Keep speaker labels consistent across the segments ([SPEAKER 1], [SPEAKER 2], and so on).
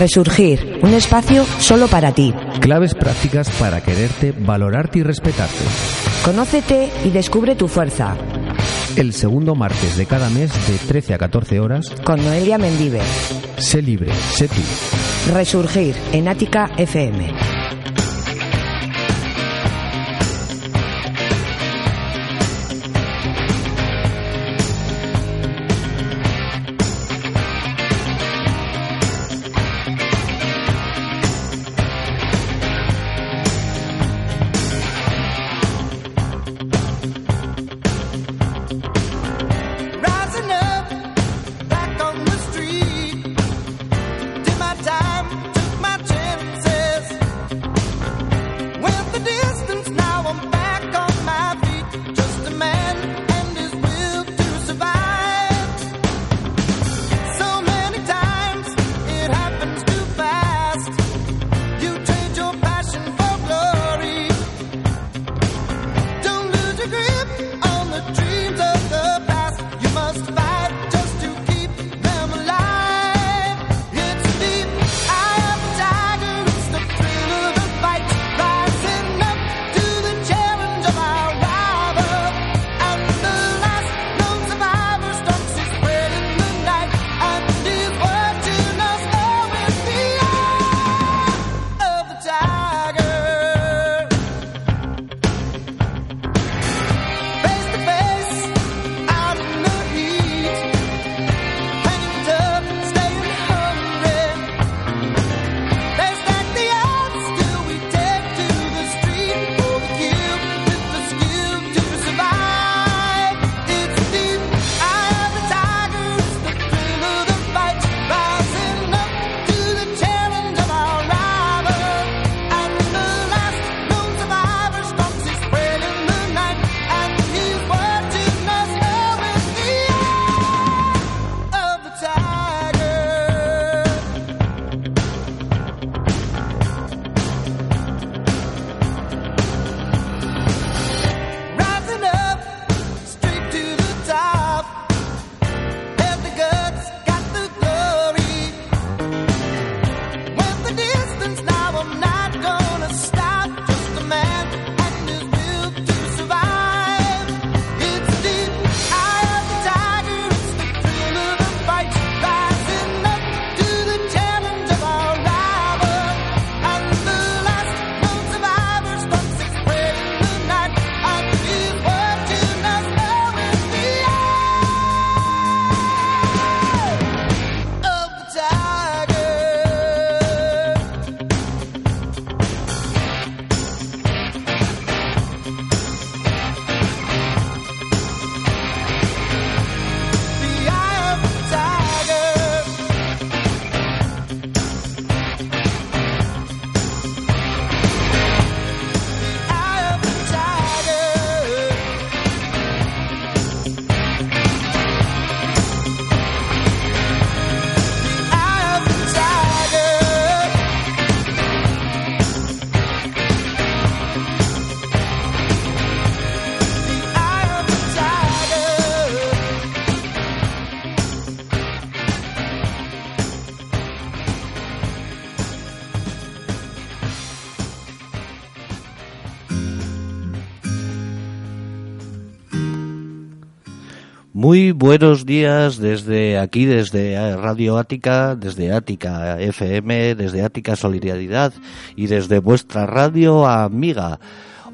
[SPEAKER 1] Resurgir, un espacio solo para ti.
[SPEAKER 2] Claves prácticas para quererte, valorarte y respetarte.
[SPEAKER 1] Conócete y descubre tu fuerza.
[SPEAKER 2] El segundo martes de cada mes de 13 a 14 horas.
[SPEAKER 1] Con Noelia Mendive.
[SPEAKER 2] Sé libre, sé tú.
[SPEAKER 1] Resurgir en Ática FM.
[SPEAKER 3] Buenos días desde aquí, desde Radio Ática, desde Ática FM, desde Ática Solidaridad y desde vuestra radio amiga.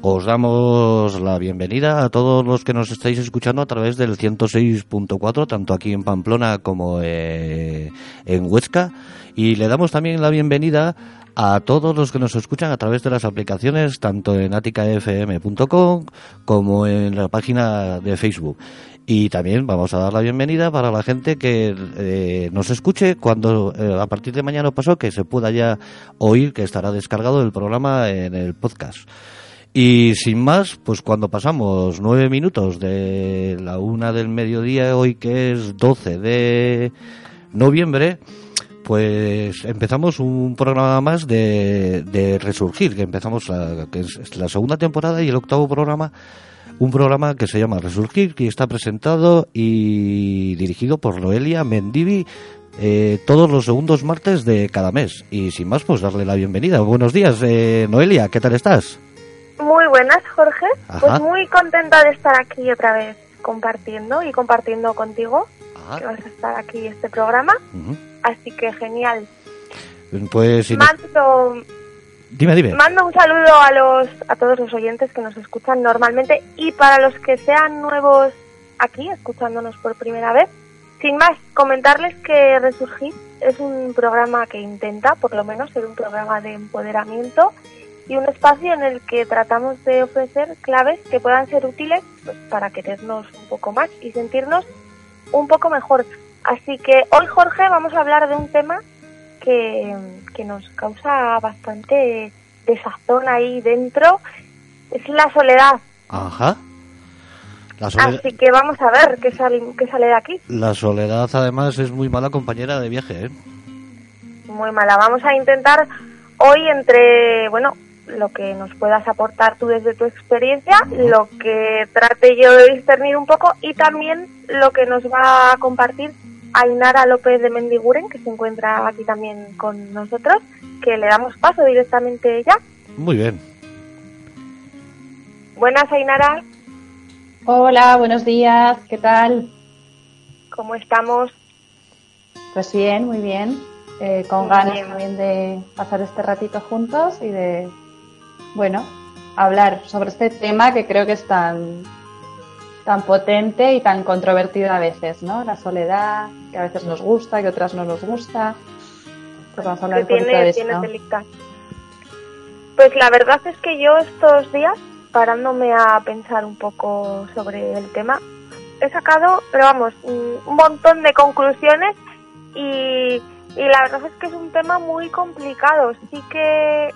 [SPEAKER 3] Os damos la bienvenida a todos los que nos estáis escuchando a través del 106.4, tanto aquí en Pamplona como eh, en Huesca. Y le damos también la bienvenida a todos los que nos escuchan a través de las aplicaciones, tanto en aticafm.com como en la página de Facebook. Y también vamos a dar la bienvenida para la gente que eh, nos escuche cuando eh, a partir de mañana pasó que se pueda ya oír que estará descargado el programa en el podcast. Y sin más, pues cuando pasamos nueve minutos de la una del mediodía, hoy que es 12 de noviembre, pues empezamos un programa más de, de Resurgir, que empezamos la, que es la segunda temporada y el octavo programa un programa que se llama Resurgir, que está presentado y dirigido por Noelia Mendivi, eh, todos los segundos martes de cada mes. Y sin más, pues darle la bienvenida. Buenos días, eh, Noelia, ¿qué tal estás?
[SPEAKER 4] Muy buenas, Jorge.
[SPEAKER 3] Ajá.
[SPEAKER 4] Pues muy contenta de estar aquí otra vez compartiendo y compartiendo contigo,
[SPEAKER 3] Ah,
[SPEAKER 4] que vas a estar aquí este programa. Así que genial.
[SPEAKER 3] Pues si Dime, dime.
[SPEAKER 4] mando un saludo a los a todos los oyentes que nos escuchan normalmente y para los que sean nuevos aquí, escuchándonos por primera vez. Sin más, comentarles que Resurgir es un programa que intenta, por lo menos, ser un programa de empoderamiento y un espacio en el que tratamos de ofrecer claves que puedan ser útiles pues, para querernos un poco más y sentirnos un poco mejor. Así que hoy, Jorge, vamos a hablar de un tema que, que nos causa bastante desazón ahí dentro. Es la soledad.
[SPEAKER 3] Ajá. La,
[SPEAKER 4] Así que vamos a ver qué sale, qué sale de aquí.
[SPEAKER 3] la soledad, además, es muy mala compañera de viaje, ¿eh?
[SPEAKER 4] Muy mala. Vamos a intentar hoy entre, bueno, lo que nos puedas aportar tú desde tu experiencia, lo que trate yo de discernir un poco y también lo que nos va a compartir Ainara López de Mendiguren, que se encuentra aquí también con nosotros, que le damos paso directamente ya.
[SPEAKER 3] Muy bien.
[SPEAKER 4] Buenas, Ainara,
[SPEAKER 5] Hola, buenos días, ¿qué tal?
[SPEAKER 4] ¿cómo estamos?
[SPEAKER 5] Pues bien, muy bien. Eh, con
[SPEAKER 4] Muy
[SPEAKER 5] ganas
[SPEAKER 4] bien.
[SPEAKER 5] también de pasar este ratito juntos y de, bueno, hablar sobre este tema que creo que es tan, tan potente y tan controvertido a veces, ¿no? La soledad, que a veces nos gusta, que otras no nos gusta. Pues vamos a hablar un poquito de esto.
[SPEAKER 4] Pues la verdad es que yo estos días, parándome a pensar un poco sobre el tema, he sacado, pero vamos, un un montón de conclusiones y, y la verdad es que es un tema muy complicado. Sí que,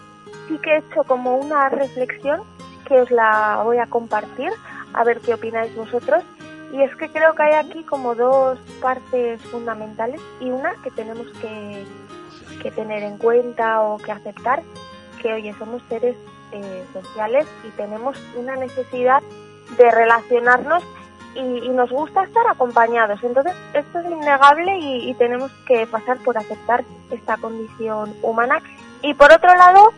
[SPEAKER 4] sí que he hecho como una reflexión que os la voy a compartir, a ver qué opináis vosotros. Y es que creo que hay aquí como dos partes fundamentales y una que tenemos que, que tener en cuenta o que aceptar que, oye, somos seres eh, sociales y tenemos una necesidad de relacionarnos y, y nos gusta estar acompañados. Entonces, esto es innegable y, y tenemos que pasar por aceptar esta condición humana. Y por otro lado,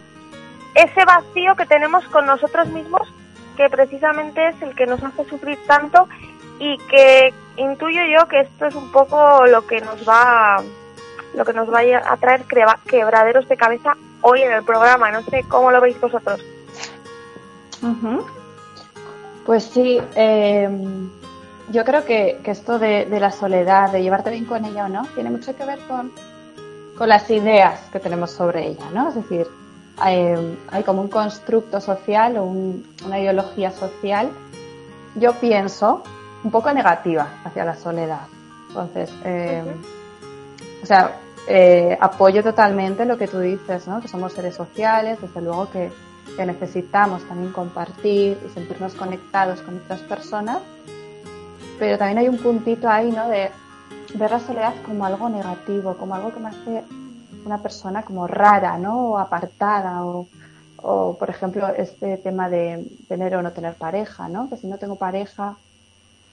[SPEAKER 4] ese vacío que tenemos con nosotros mismos, que precisamente es el que nos hace sufrir tanto y que intuyo yo que esto es un poco lo que nos va lo que nos va a traer quebraderos de cabeza hoy en el programa. No sé cómo lo veis vosotros.
[SPEAKER 5] Ujú. Pues sí, eh, yo creo que, que esto de, de la soledad, de llevarte bien con ella o no, tiene mucho que ver con, con las ideas que tenemos sobre ella, ¿no? Es decir, hay, hay como un constructo social o un- una ideología social, yo pienso, un poco negativa hacia la soledad. Entonces, eh, o sea, eh, apoyo totalmente lo que tú dices, ¿no? Que somos seres sociales, desde luego que, que necesitamos también compartir y sentirnos conectados con otras personas, pero también hay un puntito ahí, ¿no? De ver la soledad como algo negativo, como algo que me hace una persona como rara, ¿no? O apartada, o, o por ejemplo, este tema de tener o no tener pareja, ¿no? Que si no tengo pareja,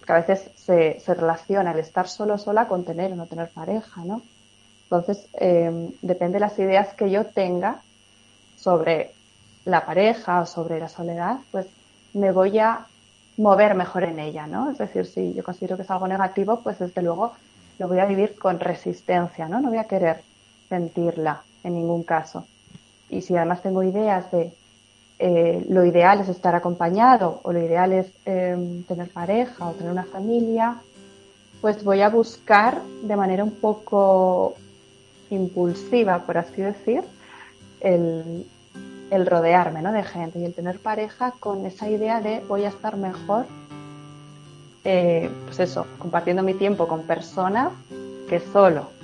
[SPEAKER 5] que a veces se, se relaciona el estar solo sola con tener o no tener pareja, ¿no? Entonces, eh, depende de las ideas que yo tenga sobre la pareja o sobre la soledad, pues me voy a mover mejor en ella, ¿no? Es decir, si yo considero que es algo negativo, pues desde luego lo voy a vivir con resistencia, ¿no? No voy a querer sentirla en ningún caso. Y si además tengo ideas de eh, lo ideal es estar acompañado o lo ideal es eh, tener pareja o tener una familia, pues voy a buscar de manera un poco impulsiva, por así decir, el, el rodearme ¿no? de gente y el tener pareja con esa idea de voy a estar mejor, eh, pues eso, compartiendo mi tiempo con personas que solo.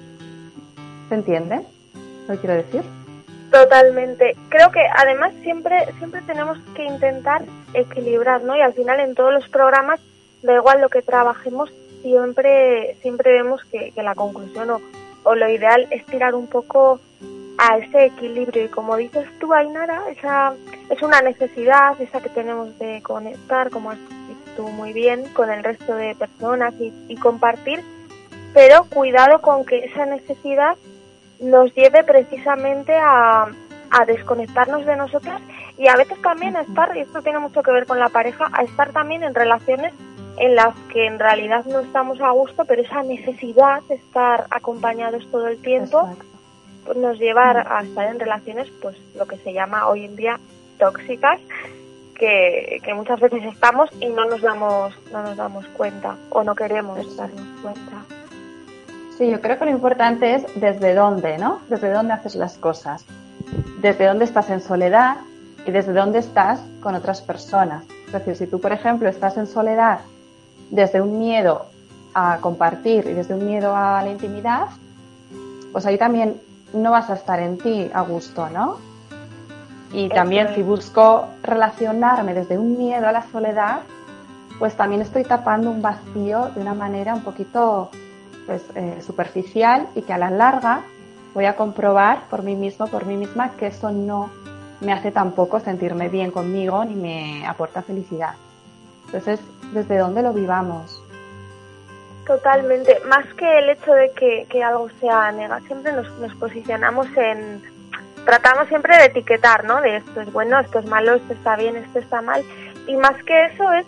[SPEAKER 5] ¿Se entiende? Lo quiero decir.
[SPEAKER 4] Totalmente. Creo que además siempre siempre tenemos que intentar equilibrar, ¿no? Y al final en todos los programas, da igual lo que trabajemos, siempre siempre vemos que, la conclusión o, o lo ideal es tirar un poco a ese equilibrio y como dices tú, Ainara, esa es una necesidad, esa que tenemos de conectar, como has dicho tú muy bien, con el resto de personas y compartir pero cuidado con que esa necesidad nos lleve precisamente a, a desconectarnos de nosotras y a veces también a estar, y esto tiene mucho que ver con la pareja, a estar también en relaciones en las que en realidad no estamos a gusto, pero esa necesidad de estar acompañados todo el tiempo pues nos lleva a estar en relaciones, pues lo que se llama hoy en día tóxicas, que, que muchas veces estamos y no nos damos, no nos damos cuenta o no queremos darnos cuenta.
[SPEAKER 5] Sí, yo creo que lo importante es desde dónde, ¿no? Desde dónde haces las cosas. Desde dónde estás en soledad y desde dónde estás con otras personas. Es decir, si tú, por ejemplo, estás en soledad desde un miedo a compartir y desde un miedo a la intimidad, pues ahí también no vas a estar en ti a gusto, ¿no? Y también si busco relacionarme desde un miedo a la soledad, pues también estoy tapando un vacío de una manera un poquito pues, eh, superficial y que a la larga voy a comprobar por mí mismo, por mí misma, que eso no me hace tampoco sentirme bien conmigo ni me aporta felicidad. Entonces, ¿desde dónde lo vivamos?
[SPEAKER 4] Totalmente. Más que el hecho de que, que algo sea negativo, siempre nos, nos posicionamos en... Tratamos siempre de etiquetar, ¿no? De esto es bueno, esto es malo, esto está bien, esto está mal. Y más que eso es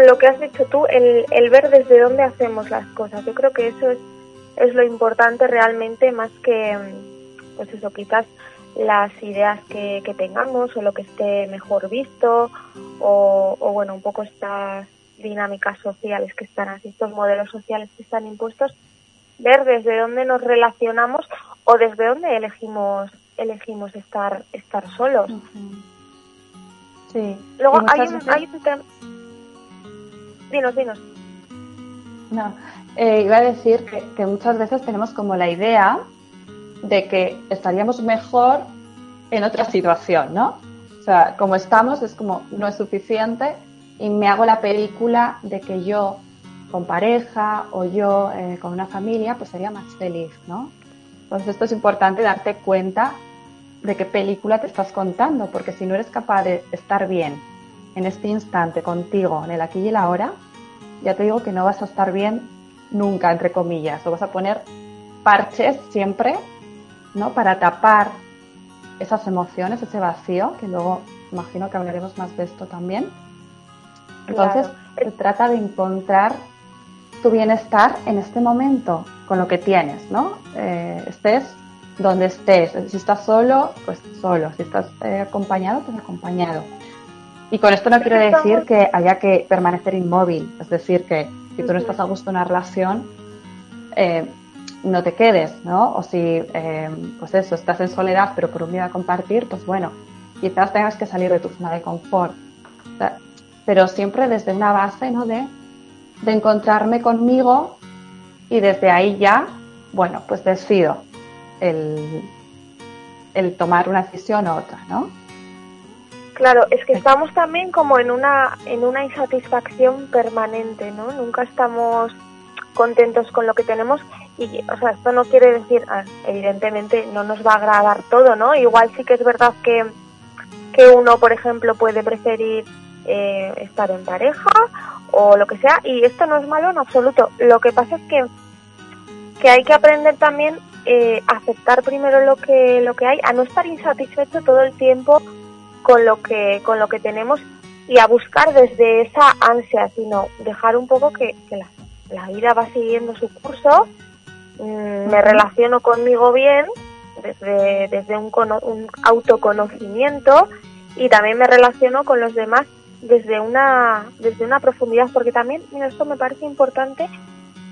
[SPEAKER 4] lo que has dicho tú, el, el ver desde dónde hacemos las cosas. Yo creo que eso es, es lo importante realmente, más que, pues eso, quizás las ideas que, que tengamos o lo que esté mejor visto o, o, bueno, un poco estas dinámicas sociales que están así, estos modelos sociales que están impuestos, ver desde dónde nos relacionamos o desde dónde elegimos elegimos estar estar solos.
[SPEAKER 5] Sí.
[SPEAKER 4] Luego hay un, hay un tema... Dinos, dinos.
[SPEAKER 5] No, eh, iba a decir que, muchas veces tenemos como la idea de que estaríamos mejor en otra situación, ¿no? O sea, como estamos es como no es suficiente y me hago la película de que yo con pareja o yo eh, con una familia pues sería más feliz, ¿no? Entonces esto es importante darte cuenta de qué película te estás contando, porque si no eres capaz de estar bien en este instante contigo, en el aquí y el ahora, ya te digo que no vas a estar bien nunca, entre comillas, o vas a poner parches siempre, ¿no? Para tapar esas emociones, ese vacío, que luego imagino que hablaremos más de esto también. Entonces, claro. se trata de encontrar tu bienestar en este momento, con lo que tienes, ¿no? Eh, estés donde estés. Si estás solo, pues solo. Si estás eh, acompañado, pues acompañado. Y con esto no quiero decir que haya que permanecer inmóvil. Es decir, que si tú no estás a gusto en una relación, eh, no te quedes, ¿no? O si, eh, pues eso, estás en soledad, pero por un miedo a compartir, pues bueno, quizás tengas que salir de tu zona de confort. O sea, pero siempre desde una base, ¿no? De, de encontrarme conmigo y desde ahí ya, bueno, pues decido el, el tomar una decisión u otra, ¿no?
[SPEAKER 4] Claro, es que estamos también como en una en una insatisfacción permanente, ¿no? Nunca estamos contentos con lo que tenemos y, o sea, esto no quiere decir, ah, evidentemente no nos va a agradar todo, ¿no? Igual sí que es verdad que que uno, por ejemplo, puede preferir eh, estar en pareja o lo que sea y esto no es malo en absoluto. Lo que pasa es que que hay que aprender también eh, aceptar primero lo que lo que hay, a no estar insatisfecho todo el tiempo con lo que con lo que tenemos y a buscar desde esa ansia, sino dejar un poco que, que la, la, vida va siguiendo su curso, mm, me relaciono conmigo bien desde, desde un, un autoconocimiento y también me relaciono con los demás desde una desde una profundidad porque también mira, esto me parece importante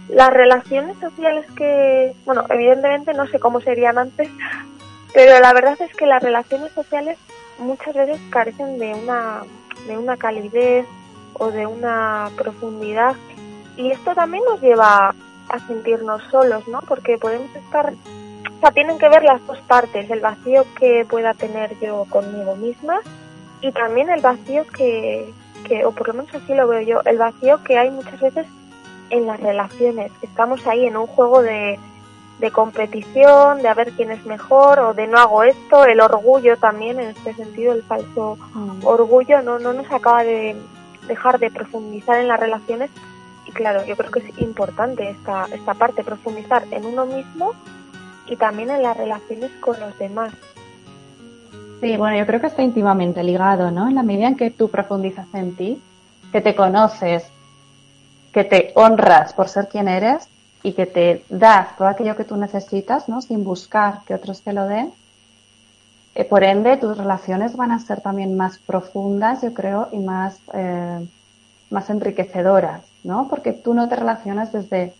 [SPEAKER 4] las relaciones sociales que bueno evidentemente no sé cómo serían antes pero la verdad es que las relaciones sociales muchas veces carecen de una de una calidez o de una profundidad y esto también nos lleva a sentirnos solos no porque podemos estar o sea tienen que ver las dos partes el vacío que pueda tener yo conmigo misma y también el vacío que, que, o por lo menos así lo veo yo, el vacío que hay muchas veces en las relaciones. Estamos ahí en un juego de, de competición, de a ver quién es mejor o de no hago esto, el orgullo también, en este sentido, el falso mm. orgullo no, no nos acaba de dejar de profundizar en las relaciones y claro, yo creo que es importante esta, esta parte, profundizar en uno mismo y también en las relaciones con los demás.
[SPEAKER 5] Sí, bueno, yo creo que está íntimamente ligado, ¿no? En la medida en que tú profundizas en ti, que te conoces, que te honras por ser quien eres y que te das todo aquello que tú necesitas, ¿no? Sin buscar que otros te lo den. Eh, por ende, tus relaciones van a ser también más profundas, yo creo, y más, eh, más enriquecedoras, ¿no? Porque tú no te relacionas desde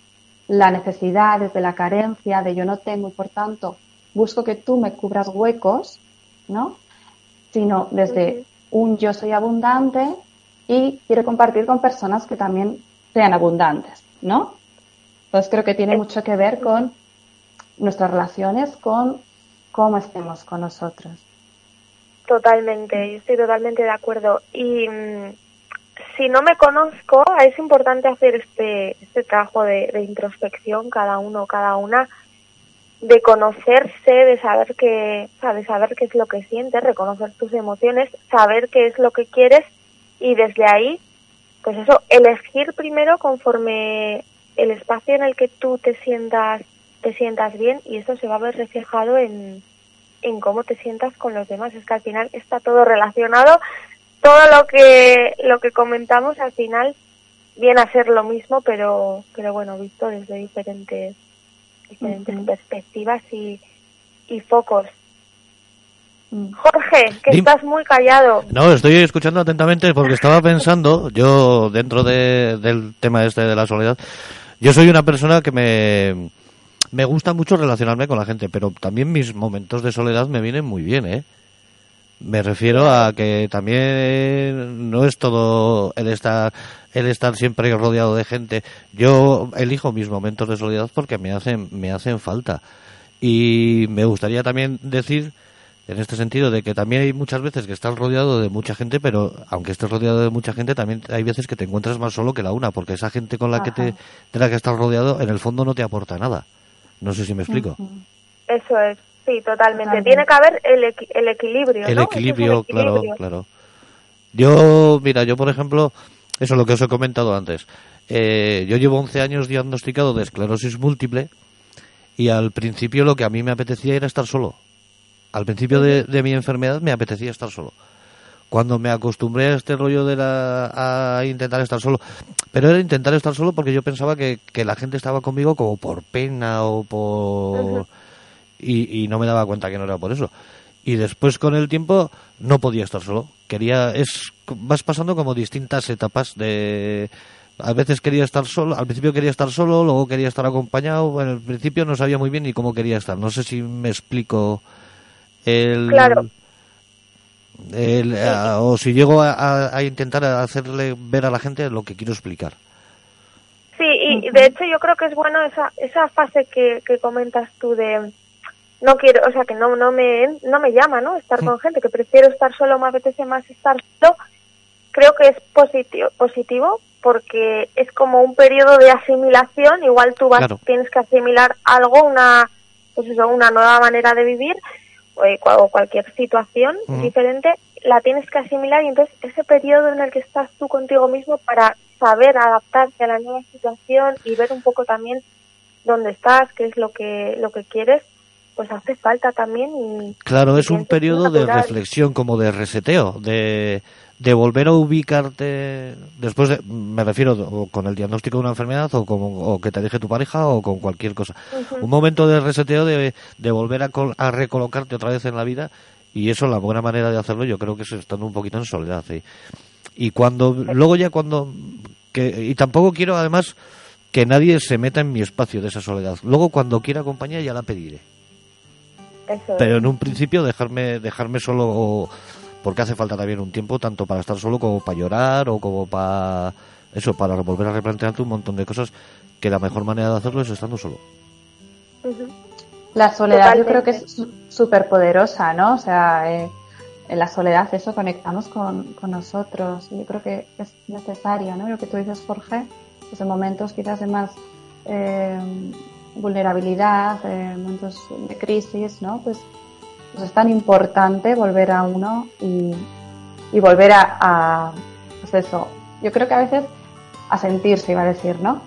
[SPEAKER 5] la necesidad, desde la carencia, de yo no tengo y por tanto busco que tú me cubras huecos, ¿no? Sino desde un yo soy abundante y quiero compartir con personas que también sean abundantes, ¿no? Entonces creo que tiene mucho que ver con nuestras relaciones, con cómo estemos con nosotros.
[SPEAKER 4] Totalmente, yo estoy totalmente de acuerdo. Y mm, si no me conozco, es importante hacer este, este trabajo de, de introspección, cada uno, cada una, de conocerse, de saber qué, de saber qué es lo que sientes, reconocer tus emociones, saber qué es lo que quieres y desde ahí, pues eso, elegir primero conforme el espacio en el que tú te sientas, te sientas bien y eso se va a ver reflejado en, en cómo te sientas con los demás. Es que al final está todo relacionado, todo lo que, lo que comentamos al final viene a ser lo mismo, pero, pero bueno, visto desde diferentes diferentes perspectivas y, y focos. Mm. Jorge, que estás muy callado.
[SPEAKER 3] No, estoy escuchando atentamente porque estaba pensando, yo dentro de, del tema este de la soledad, yo soy una persona que me, me gusta mucho relacionarme con la gente, pero también mis momentos de soledad me vienen muy bien, ¿eh? Me refiero a que también no es todo el estar, el estar siempre rodeado de gente. Yo elijo mis momentos de soledad porque me hacen, me hacen falta. Y me gustaría también decir, en este sentido, de que también hay muchas veces que estás rodeado de mucha gente, pero aunque estés rodeado de mucha gente, también hay veces que te encuentras más solo que la una, porque esa gente con la que te, de la que estás rodeado, en el fondo no te aporta nada. No sé si me explico.
[SPEAKER 4] Eso es. Sí, totalmente. Tiene que haber el, el equilibrio.
[SPEAKER 3] El equilibrio, claro, claro. Yo, mira, yo por ejemplo, eso es lo que os he comentado antes. Eh, yo llevo 11 años diagnosticado de esclerosis múltiple y al principio lo que a mí me apetecía era estar solo. Al principio de, mi enfermedad me apetecía estar solo. Cuando me acostumbré a este rollo de la, a intentar estar solo, pero era intentar estar solo porque yo pensaba que, que la gente estaba conmigo como por pena o por y, no me daba cuenta que no era por eso. Y después con el tiempo no podía estar solo. Quería, es, vas pasando como distintas etapas de, a veces quería estar solo, al principio quería estar solo, luego quería estar acompañado, en el principio no sabía muy bien ni cómo quería estar. No sé si me explico el...
[SPEAKER 4] Claro.
[SPEAKER 3] o si llego a, intentar hacerle ver a la gente lo que quiero explicar.
[SPEAKER 4] Sí, y de hecho yo creo que es bueno esa, esa fase que, que comentas tú de no quiero, o sea, que no, no, me, no me llama, ¿no? Estar con gente, que prefiero estar solo, me apetece más estar solo. Creo que es positivo, positivo porque es como un periodo de asimilación, igual tú vas, tienes que asimilar algo, una, pues eso, una nueva manera de vivir eh, o, cualquier situación diferente, la tienes que asimilar y entonces ese periodo en el que estás tú contigo mismo para saber adaptarte a la nueva situación y ver un poco también dónde estás, qué es lo que, lo que quieres, pues hace falta también. Y,
[SPEAKER 3] claro, es un periodo de reflexión, como de reseteo, de, de volver a ubicarte después de, me refiero con el diagnóstico de una enfermedad o, como, o que te deje tu pareja o con cualquier cosa. Un momento de reseteo de, de volver a, a, recolocarte otra vez en la vida y eso la buena manera de hacerlo yo creo que es estando un poquito en soledad. Y cuando, luego ya cuando, que, y tampoco quiero además que nadie se meta en mi espacio de esa soledad. Luego cuando quiera compañía ya la pediré. Pero en un principio dejarme, dejarme solo, porque hace falta también un tiempo, tanto para estar solo como para llorar o como para eso, para volver a replantearte un montón de cosas que la mejor manera de hacerlo es estando solo.
[SPEAKER 5] La soledad yo creo que es súper poderosa, ¿no? O sea, eh, en la soledad eso conectamos con, con nosotros. Yo creo que es necesario, ¿no? Lo que tú dices, Jorge, pues en momentos quizás de más eh, vulnerabilidad, en momentos de crisis, ¿no? Pues, pues, es tan importante volver a uno y, volver a, a, pues eso. Yo creo que a veces a sentirse, iba a decir, ¿no?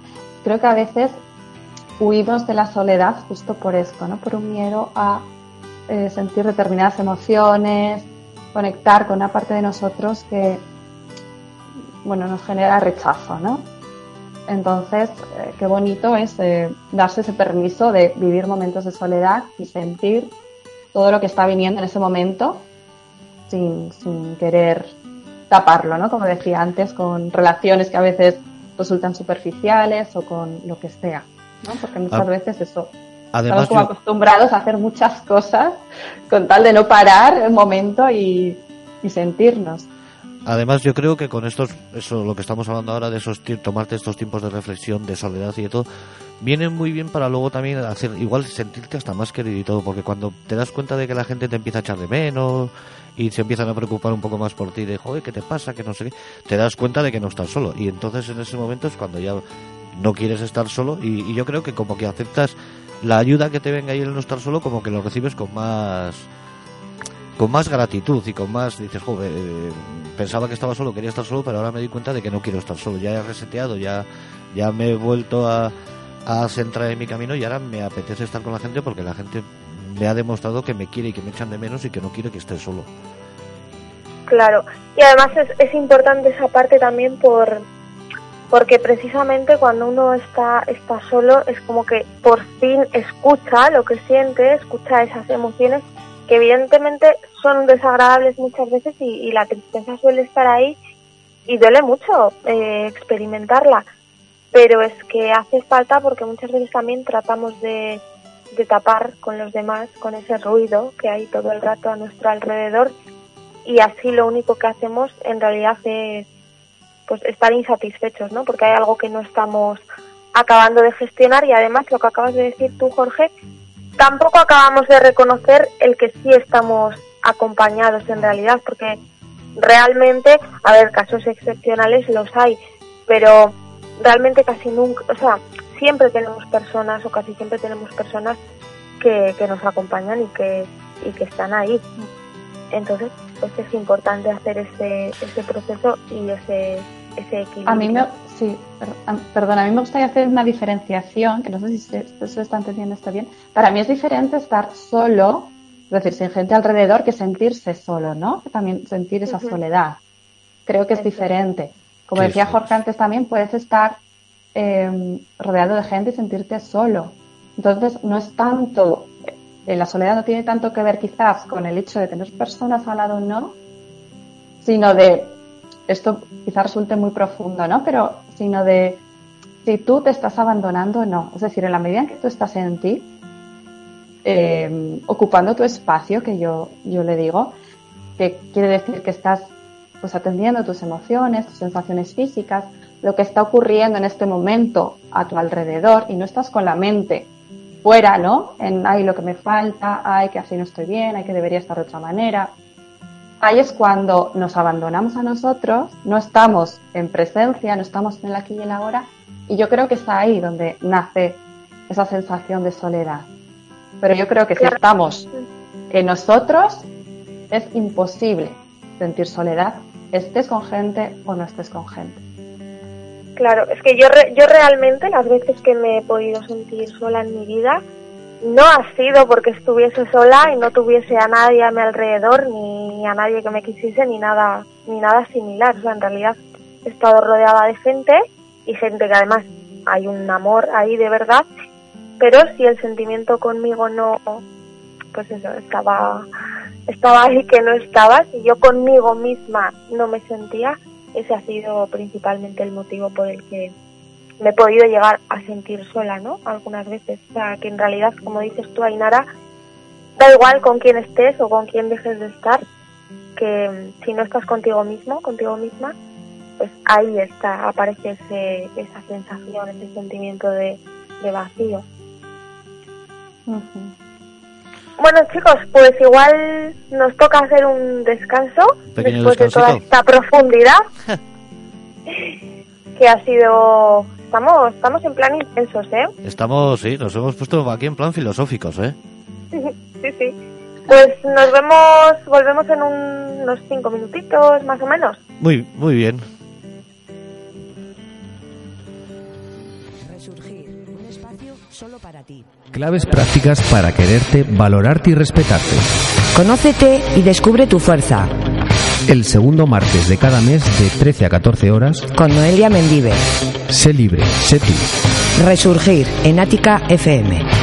[SPEAKER 5] Creo que a veces huimos de la soledad justo por esto, ¿no? Por un miedo a eh, sentir determinadas emociones, conectar con una parte de nosotros que, bueno, nos genera rechazo, ¿no? Entonces, eh, qué bonito es eh, darse ese permiso de vivir momentos de soledad y sentir todo lo que está viniendo en ese momento sin, sin querer taparlo, ¿no? Como decía antes, con relaciones que a veces resultan superficiales o con lo que sea, ¿no? Porque muchas ah. veces eso. Además, estamos como acostumbrados a hacer muchas cosas con tal de no parar el momento y, y sentirnos.
[SPEAKER 3] Además, yo creo que con estos, eso, lo que estamos hablando ahora de esos, tomarte estos tiempos de reflexión, de soledad y de todo, vienen muy bien para luego también hacer, igual sentirte hasta más querido y todo, porque cuando te das cuenta de que la gente te empieza a echar de menos y se empiezan a preocupar un poco más por ti, de, joder, ¿qué te pasa? Que no sé qué, te das cuenta de que no estás solo. Y entonces en ese momento es cuando ya no quieres estar solo y, y yo creo que como que aceptas la ayuda que te venga ahí el no estar solo, como que lo recibes con más con más gratitud y con más dices joder eh, pensaba que estaba solo quería estar solo pero ahora me di cuenta de que no quiero estar solo. Ya he reseteado ya ya me he vuelto a, a centrar en mi camino y ahora me apetece estar con la gente porque la gente me ha demostrado que me quiere y que me echan de menos y que no quiere que esté solo
[SPEAKER 4] claro. Y además es, es importante esa parte también por porque precisamente cuando uno está está solo es como que por fin escucha lo que siente escucha esas emociones que evidentemente son desagradables muchas veces y, la tristeza suele estar ahí y duele mucho eh, experimentarla, pero es que hace falta porque muchas veces también tratamos de, de tapar con los demás, con ese ruido que hay todo el rato a nuestro alrededor y así lo único que hacemos en realidad es pues estar insatisfechos, ¿no? Porque hay algo que no estamos acabando de gestionar y además lo que acabas de decir tú, Jorge, tampoco acabamos de reconocer el que sí estamos acompañados en realidad, porque realmente, a ver, casos excepcionales los hay, pero realmente casi nunca, o sea, siempre tenemos personas o casi siempre tenemos personas que, que nos acompañan y que, y que están ahí. Entonces, pues es importante hacer ese, ese proceso y ese, ese equilibrio.
[SPEAKER 5] A mí me, sí, perdón, a mí me gustaría hacer una diferenciación, que no sé si se, se está entendiendo esto bien. Para mí es diferente estar solo, es decir, sin gente alrededor, que sentirse solo, ¿no? También sentir esa soledad. Creo que es diferente. Como decía Jorge antes también, puedes estar em, rodeado de gente y sentirte solo. Entonces, no es tanto, eh, la soledad no tiene tanto que ver quizás con el hecho de tener personas al lado o no, sino de esto quizás resulte muy profundo, ¿no? Pero sino de si tú te estás abandonando no. Es decir, en la medida en que tú estás en ti, eh, ocupando tu espacio, que yo, yo le digo, que quiere decir que estás pues atendiendo tus emociones, tus sensaciones físicas, lo que está ocurriendo en este momento a tu alrededor y no estás con la mente fuera, ¿no? En, ay, lo que me falta, ay, que así no estoy bien, ay, que debería estar de otra manera ahí es cuando nos abandonamos a nosotros, no estamos en presencia, no estamos en el aquí y el ahora, y yo creo que es ahí donde nace esa sensación de soledad. Pero yo creo que si estamos en nosotros, es imposible sentir soledad, estés con gente o no estés con gente.
[SPEAKER 4] Claro, es que yo, yo realmente las veces que me he podido sentir sola en mi vida, no ha sido porque estuviese sola y no tuviese a nadie a mi alrededor, ni a nadie que me quisiese, ni nada, ni nada similar. O sea, en realidad he estado rodeada de gente y gente que además hay un amor ahí de verdad, pero si el sentimiento conmigo no, pues eso, estaba, estaba ahí que no estaba, si yo conmigo misma no me sentía, ese ha sido principalmente el motivo por el que me he podido llegar a sentir sola, ¿no? Algunas veces. O sea, que en realidad, como dices tú, Ainara, da igual con quién estés o con quién dejes de estar, que mm, si no estás contigo mismo, contigo misma, pues ahí está, aparece ese, esa sensación, ese sentimiento de, vacío. Bueno chicos, pues igual nos toca hacer un descanso después de toda esta profundidad que ha sido estamos, estamos en plan intensos, ¿eh?
[SPEAKER 3] Estamos, sí, nos hemos puesto aquí en plan filosóficos, ¿eh?
[SPEAKER 4] sí, sí. Pues nos vemos, volvemos en unos cinco minutitos, más o menos.
[SPEAKER 3] Muy, muy bien. Resurgir, un espacio solo para ti.
[SPEAKER 2] Claves prácticas para quererte, valorarte y respetarte.
[SPEAKER 1] Conócete y descubre tu fuerza.
[SPEAKER 2] El segundo martes de cada mes de 13 a 14 horas.
[SPEAKER 1] Con Noelia Mendive.
[SPEAKER 2] Sé libre, sé tú.
[SPEAKER 1] Resurgir en Ática FM.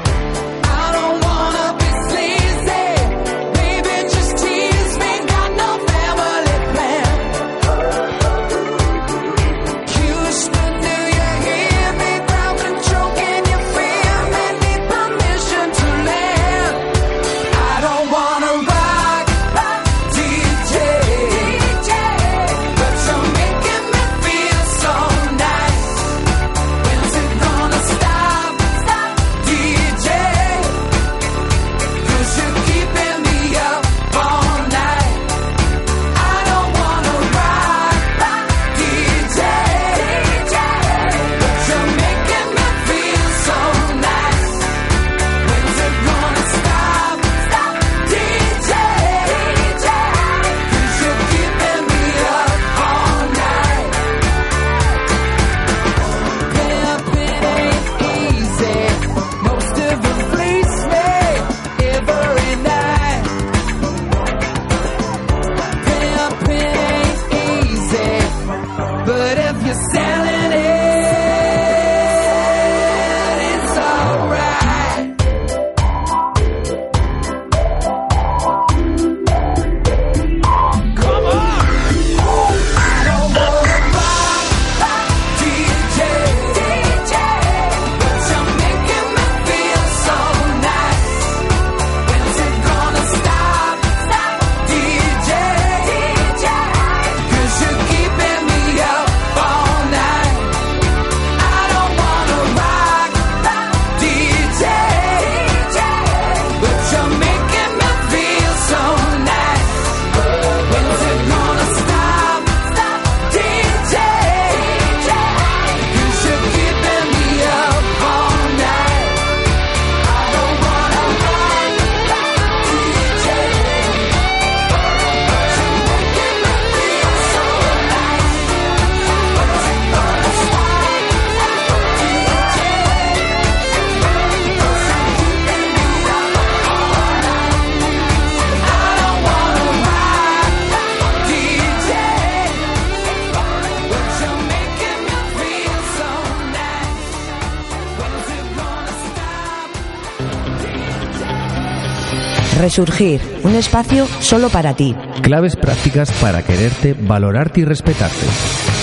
[SPEAKER 1] Resurgir, un espacio solo para ti.
[SPEAKER 2] Claves prácticas para quererte, valorarte y respetarte.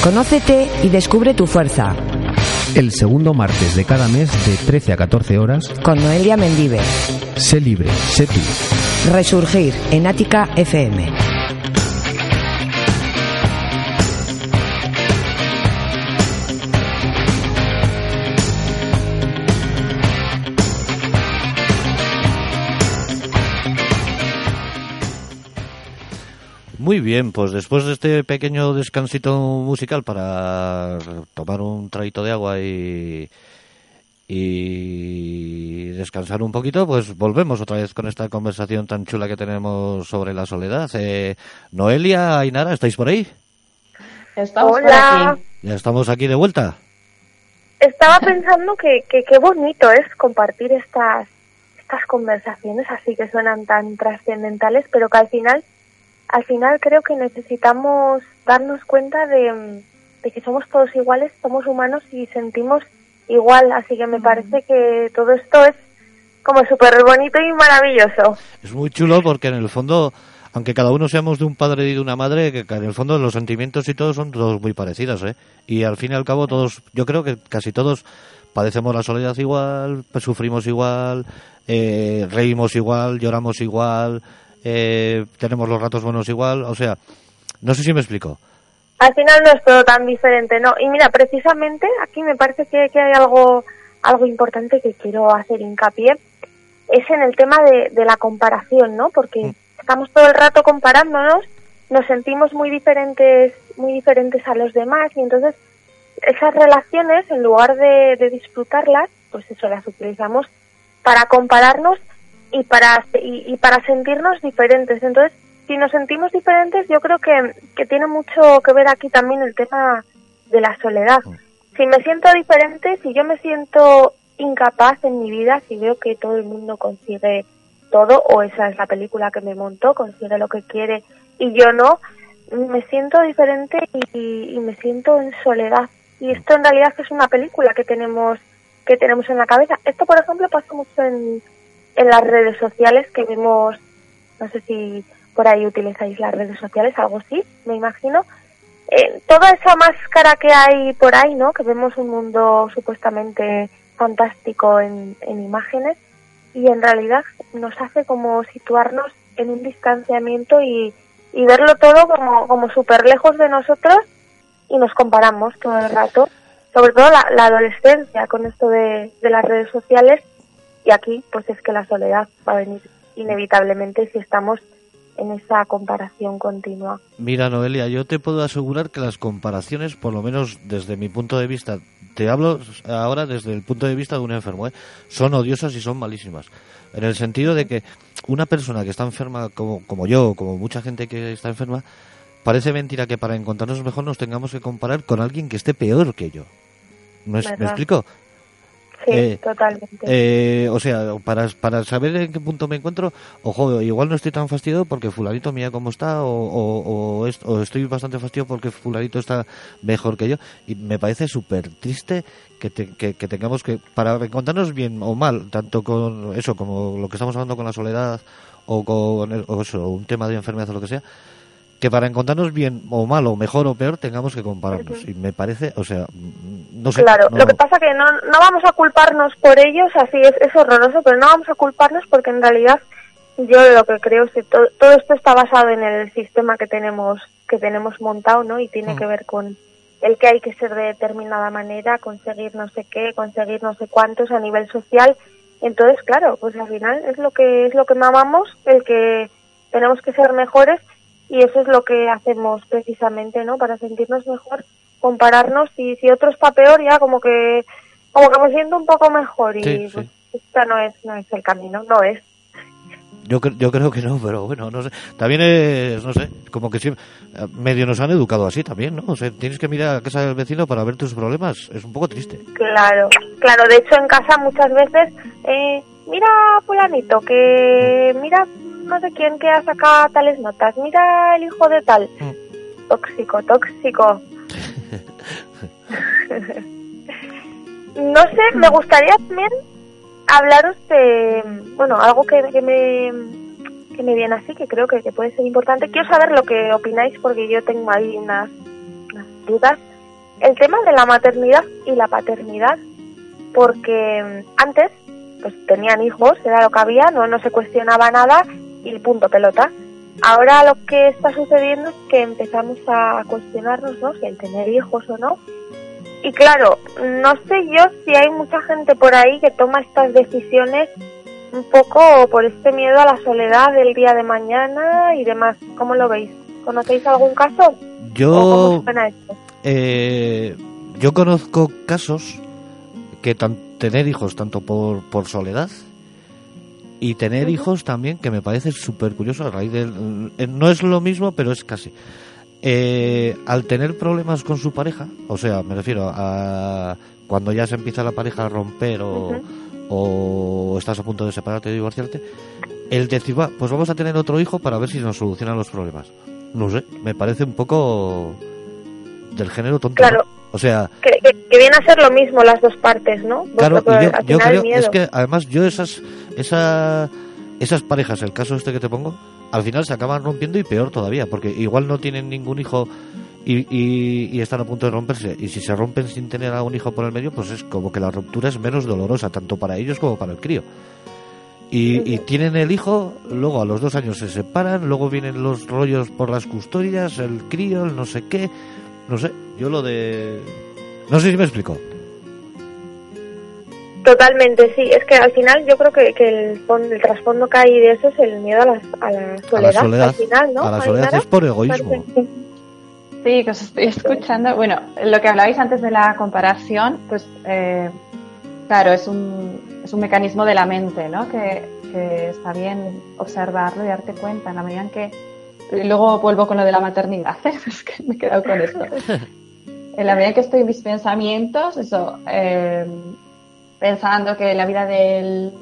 [SPEAKER 1] Conócete y descubre tu fuerza.
[SPEAKER 2] El segundo martes de cada mes de 13 a 14 horas.
[SPEAKER 1] Con Noelia Mendive.
[SPEAKER 2] Sé libre, sé tú.
[SPEAKER 1] Resurgir en Ática FM.
[SPEAKER 3] Muy bien, pues después de este pequeño descansito musical para tomar un traguito de agua y, y descansar un poquito, pues volvemos otra vez con esta conversación tan chula que tenemos sobre la soledad. Eh, Noelia, Ainara, ¿estáis por ahí?
[SPEAKER 5] Estamos por
[SPEAKER 4] Hola.
[SPEAKER 5] aquí.
[SPEAKER 3] Ya estamos aquí de vuelta.
[SPEAKER 4] Estaba pensando que que qué bonito es compartir estas estas conversaciones así que suenan tan trascendentales, pero que al final al final creo que necesitamos darnos cuenta de, mm, de que somos todos iguales, somos humanos y sentimos igual, así que me parece que todo esto es como súper bonito y maravilloso.
[SPEAKER 3] Es muy chulo porque en el fondo, aunque cada uno seamos de un padre y de una madre, que en el fondo los sentimientos y todos son todos muy parecidos, ¿eh? Y al fin y al cabo todos, yo creo que casi todos padecemos la soledad igual, pues sufrimos igual, eh, reímos igual, lloramos igual, eh, tenemos los ratos buenos igual, o sea, no sé si me explico.
[SPEAKER 4] Al final no es todo tan diferente, ¿no? Y mira, precisamente aquí me parece que, que hay algo, algo importante que quiero hacer hincapié, es en el tema de, de la comparación, ¿no? Porque estamos todo el rato comparándonos, nos sentimos muy diferentes, muy diferentes a los demás y entonces esas relaciones, en lugar de, de disfrutarlas, pues eso, las utilizamos para compararnos y para, y, y para sentirnos diferentes. Entonces, si nos sentimos diferentes, yo creo que, que tiene mucho que ver aquí también el tema de la soledad. Si me siento diferente, si yo me siento incapaz en mi vida, si veo que todo el mundo consigue todo, o esa es la película que me montó, consigue lo que quiere y yo no, me siento diferente y, y me siento en soledad. Y esto en realidad es una película que tenemos que tenemos en la cabeza. Esto, por ejemplo, pasa mucho en, en las redes sociales que vemos, no sé si por ahí utilizáis las redes sociales, algo así, me imagino. Eh, toda esa máscara que hay por ahí, ¿no? Que vemos un mundo supuestamente fantástico en, en imágenes y en realidad nos hace como situarnos en un distanciamiento y, y verlo todo como, como súper lejos de nosotros y nos comparamos todo el rato, sobre todo la, la adolescencia con esto de, de las redes sociales y aquí pues es que la soledad va a venir inevitablemente si estamos en esa comparación continua.
[SPEAKER 3] Mira, Noelia, yo te puedo asegurar que las comparaciones, por lo menos desde mi punto de vista, te hablo ahora desde el punto de vista de un enfermo, ¿eh? son odiosas y son malísimas. En el sentido de que una persona que está enferma, como, como yo, como mucha gente que está enferma, parece mentira que para encontrarnos mejor nos tengamos que comparar con alguien que esté peor que yo. ¿Me, ¿me explico?
[SPEAKER 4] Sí,
[SPEAKER 3] Eh,
[SPEAKER 4] totalmente.
[SPEAKER 3] Eh, o sea, para, para saber en qué punto me encuentro, ojo, igual no estoy tan fastidiado porque fulanito mira cómo está, o, o, o est- o estoy bastante fastidiado porque fulanito está mejor que yo. Y me parece súper triste que, te- que, que tengamos que, para encontrarnos bien o mal, tanto con eso como lo que estamos hablando con la soledad o con el- o eso, un tema de enfermedad o lo que sea, que para encontrarnos bien o mal o mejor o peor tengamos que compararnos. Y me parece, o sea, mm, no sé.
[SPEAKER 4] Claro,
[SPEAKER 3] no-
[SPEAKER 4] lo que pasa que no, no vamos a culparnos por ellos, así es, es horroroso, pero no vamos a culparnos porque en realidad yo lo que creo es que to- todo esto está basado en el sistema que tenemos que tenemos montado, ¿no? Y tiene
[SPEAKER 3] Mm.
[SPEAKER 4] que ver con el que hay que ser de determinada manera, conseguir no sé qué, conseguir no sé cuántos a nivel social. Entonces, claro, pues al final es lo que es lo que mamamos, el que tenemos que ser mejores y eso es lo que hacemos precisamente, ¿no? Para sentirnos mejor, compararnos y si otro está peor ya como que como que me siento un poco mejor y
[SPEAKER 3] Sí, sí.
[SPEAKER 4] pues esta no es no es el camino, no es.
[SPEAKER 3] Yo, yo creo que no, pero bueno, no sé. También es, no sé, como que siempre, eh, medio nos han educado así también, ¿no? O sea, tienes que mirar a casa del vecino para ver tus problemas. Es un poco triste.
[SPEAKER 4] Claro, claro, de hecho en casa muchas veces, eh, mira fulanito, que mira no sé quién que ha sacado tales notas, mira el hijo de tal.
[SPEAKER 3] Mm.
[SPEAKER 4] Tóxico, tóxico. no sé, me gustaría también hablaros de, bueno, algo que, que me que me viene así, que creo que, que puede ser importante. Quiero saber lo que opináis porque yo tengo ahí unas, unas dudas. El tema de la maternidad y la paternidad, porque mm, antes pues tenían hijos, era lo que había, no, no se cuestionaba nada y punto pelota. Ahora lo que está sucediendo es que empezamos a cuestionarnos, ¿no? Si el tener hijos o no. Y claro, no sé yo si hay mucha gente por ahí que toma estas decisiones un poco por este miedo a la soledad del día de mañana y demás. ¿Cómo lo veis? ¿Conocéis algún caso? ¿O cómo
[SPEAKER 3] Yo, eh, yo conozco casos que tan- tener hijos tanto por, por soledad y tener hijos también que me parece súper curioso a raíz del eh, no es lo mismo pero es casi Eh, al tener problemas con su pareja o sea me refiero a cuando ya se empieza la pareja a romper o, o estás a punto de separarte y divorciarte el decir va pues vamos a tener otro hijo para ver si nos solucionan los problemas no sé me parece un poco del género tonto
[SPEAKER 4] Claro.
[SPEAKER 3] ¿no? O sea
[SPEAKER 4] Que, que- que viene a ser lo mismo las dos partes, ¿no?
[SPEAKER 3] Claro, yo, creo, es que además yo esas, esa, esas parejas, el caso este que te pongo, al final se acaban rompiendo y peor todavía, porque igual no tienen ningún hijo y, y, y están a punto de romperse, y si se rompen sin tener a un hijo por el medio, pues es como que la ruptura es menos dolorosa, tanto para ellos como para el crío. Y, y tienen el hijo, luego a los dos años se separan, luego vienen los rollos por las custodias, el crío, el no sé qué, no sé, yo lo de... No sé si me explico.
[SPEAKER 4] Totalmente, sí. Es que al final yo creo que, que el, fon- el trasfondo que hay de eso es el miedo a la, a la soledad.
[SPEAKER 3] soledad.
[SPEAKER 4] Al final, ¿no?
[SPEAKER 3] A la soledad es por egoísmo.
[SPEAKER 5] Sí, que os estoy escuchando. Bueno, lo que hablabais antes de la comparación, pues eh, claro, es un, es un mecanismo de la mente, ¿no? Que, que está bien observarlo y darte cuenta en la medida en que... y luego vuelvo con lo de la maternidad, ¿eh? es que me he quedado con esto. En la medida que estoy en mis pensamientos, eso, eh, pensando que la vida del,